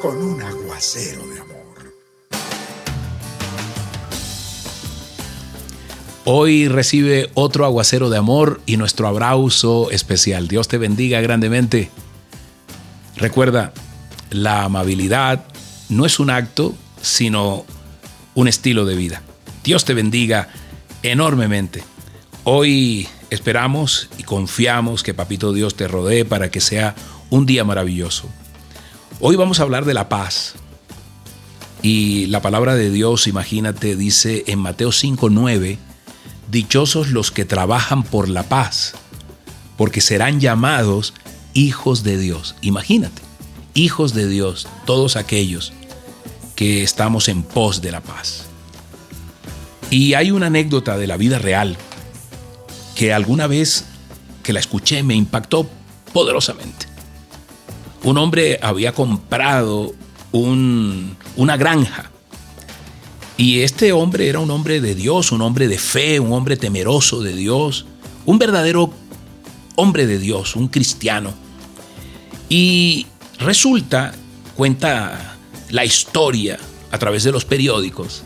con un aguacero de amor. Hoy recibe otro aguacero de amor y nuestro abrazo especial. Dios te bendiga grandemente. Recuerda, la amabilidad no es un acto, sino un estilo de vida. Dios te bendiga enormemente. Hoy esperamos y confiamos que Papito Dios te rodee para que sea un día maravilloso. Hoy vamos a hablar de la paz. Y la palabra de Dios, imagínate, dice en Mateo 5:9, dichosos los que trabajan por la paz, porque serán llamados hijos de Dios. Imagínate, hijos de Dios, todos aquellos que estamos en pos de la paz. Y hay una anécdota de la vida real que alguna vez que la escuché me impactó poderosamente un hombre había comprado un, una granja. Y este hombre era un hombre de Dios, un hombre de fe, un hombre temeroso de Dios, un verdadero hombre de Dios, un cristiano. Y resulta, cuenta la historia a través de los periódicos,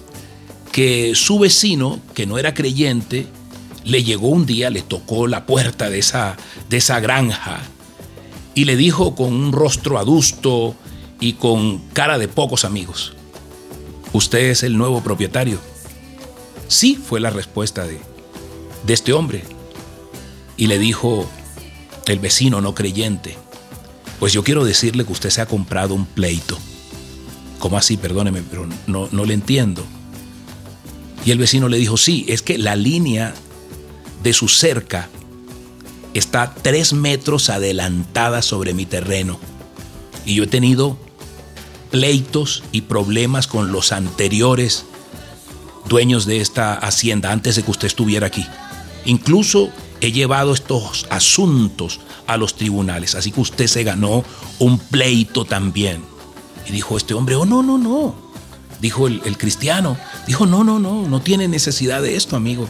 que su vecino, que no era creyente, le llegó un día, le tocó la puerta de esa, de esa granja y le dijo con un rostro adusto y con cara de pocos amigos, ¿usted es el nuevo propietario? Sí, fue la respuesta de, de este hombre. Y le dijo el vecino no creyente, pues yo quiero decirle que usted se ha comprado un pleito. ¿Cómo así? Perdóneme, pero no, no le entiendo. Y el vecino le dijo, sí, es que la línea de su cerca está tres metros adelantada sobre mi terreno. Y yo he tenido pleitos y problemas con los anteriores dueños de esta hacienda antes de que usted estuviera aquí. Incluso he llevado estos asuntos a los tribunales, así que usted se ganó un pleito también. Y dijo este hombre, oh no, no, no. Dijo el, el cristiano, dijo, no, no, no, no tiene necesidad de esto, amigo.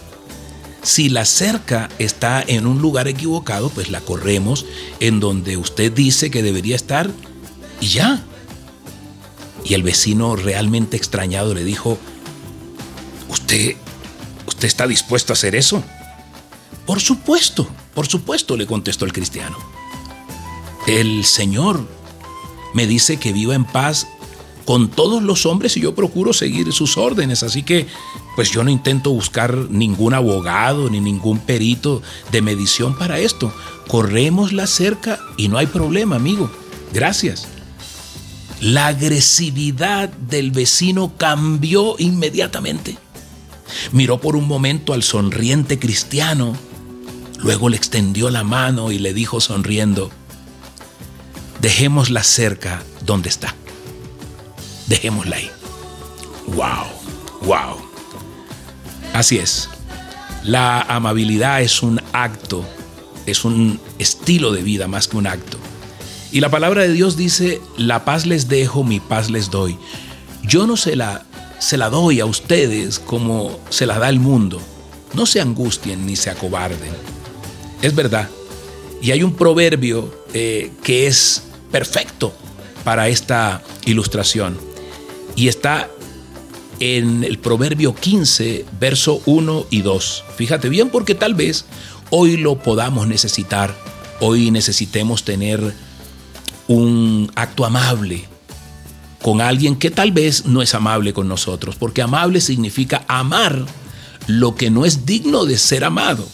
Si la cerca está en un lugar equivocado, pues la corremos en donde usted dice que debería estar y ya. Y el vecino realmente extrañado le dijo, ¿usted, usted está dispuesto a hacer eso? Por supuesto, por supuesto, le contestó el cristiano. El Señor me dice que viva en paz con todos los hombres y yo procuro seguir sus órdenes. Así que, pues yo no intento buscar ningún abogado ni ningún perito de medición para esto. Corremos la cerca y no hay problema, amigo. Gracias. La agresividad del vecino cambió inmediatamente. Miró por un momento al sonriente cristiano, luego le extendió la mano y le dijo sonriendo, dejemos la cerca donde está dejémosla ahí. Wow, wow. Así es. La amabilidad es un acto, es un estilo de vida más que un acto. Y la palabra de Dios dice, la paz les dejo, mi paz les doy. Yo no se la, se la doy a ustedes como se la da el mundo. No se angustien ni se acobarden. Es verdad. Y hay un proverbio eh, que es perfecto para esta ilustración y está en el Proverbio 15, verso 1 y 2. Fíjate bien porque tal vez hoy lo podamos necesitar, hoy necesitemos tener un acto amable con alguien que tal vez no es amable con nosotros, porque amable significa amar lo que no es digno de ser amado.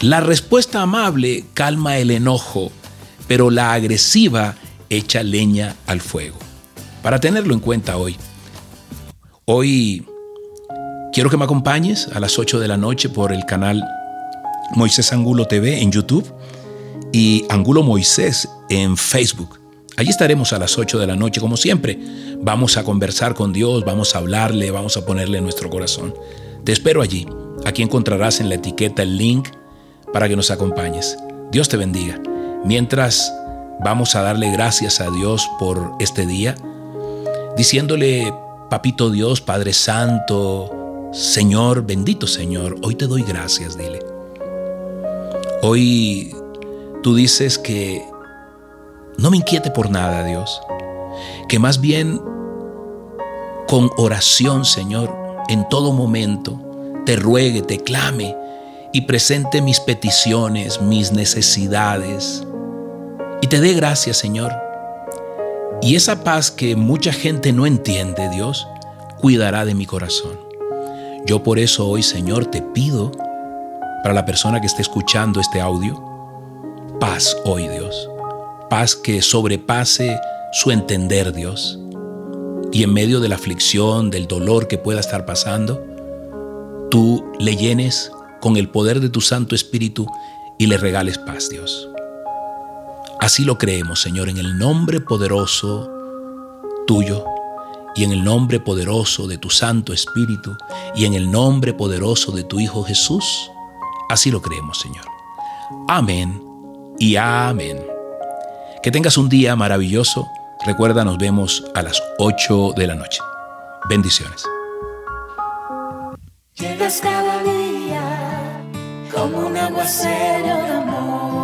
La respuesta amable calma el enojo, pero la agresiva echa leña al fuego para tenerlo en cuenta hoy. Hoy quiero que me acompañes a las 8 de la noche por el canal Moisés Angulo TV en YouTube y Angulo Moisés en Facebook. Allí estaremos a las 8 de la noche, como siempre. Vamos a conversar con Dios, vamos a hablarle, vamos a ponerle nuestro corazón. Te espero allí. Aquí encontrarás en la etiqueta el link para que nos acompañes. Dios te bendiga. Mientras vamos a darle gracias a Dios por este día, diciéndole, Papito Dios, Padre Santo, Señor, bendito Señor, hoy te doy gracias, dile. Hoy tú dices que no me inquiete por nada, Dios, que más bien con oración, Señor, en todo momento, te ruegue, te clame y presente mis peticiones, mis necesidades. Y te dé gracias, Señor. Y esa paz que mucha gente no entiende, Dios, cuidará de mi corazón. Yo por eso hoy, Señor, te pido para la persona que esté escuchando este audio, paz hoy, Dios. Paz que sobrepase su entender, Dios. Y en medio de la aflicción, del dolor que pueda estar pasando, tú le llenes con el poder de tu Santo Espíritu y le regales paz, Dios. Así lo creemos, Señor, en el nombre poderoso tuyo y en el nombre poderoso de tu Santo Espíritu y en el nombre poderoso de tu Hijo Jesús. Así lo creemos, Señor. Amén y amén. Que tengas un día maravilloso. Recuerda, nos vemos a las 8 de la noche. Bendiciones. Llegas cada día como un aguacero de amor.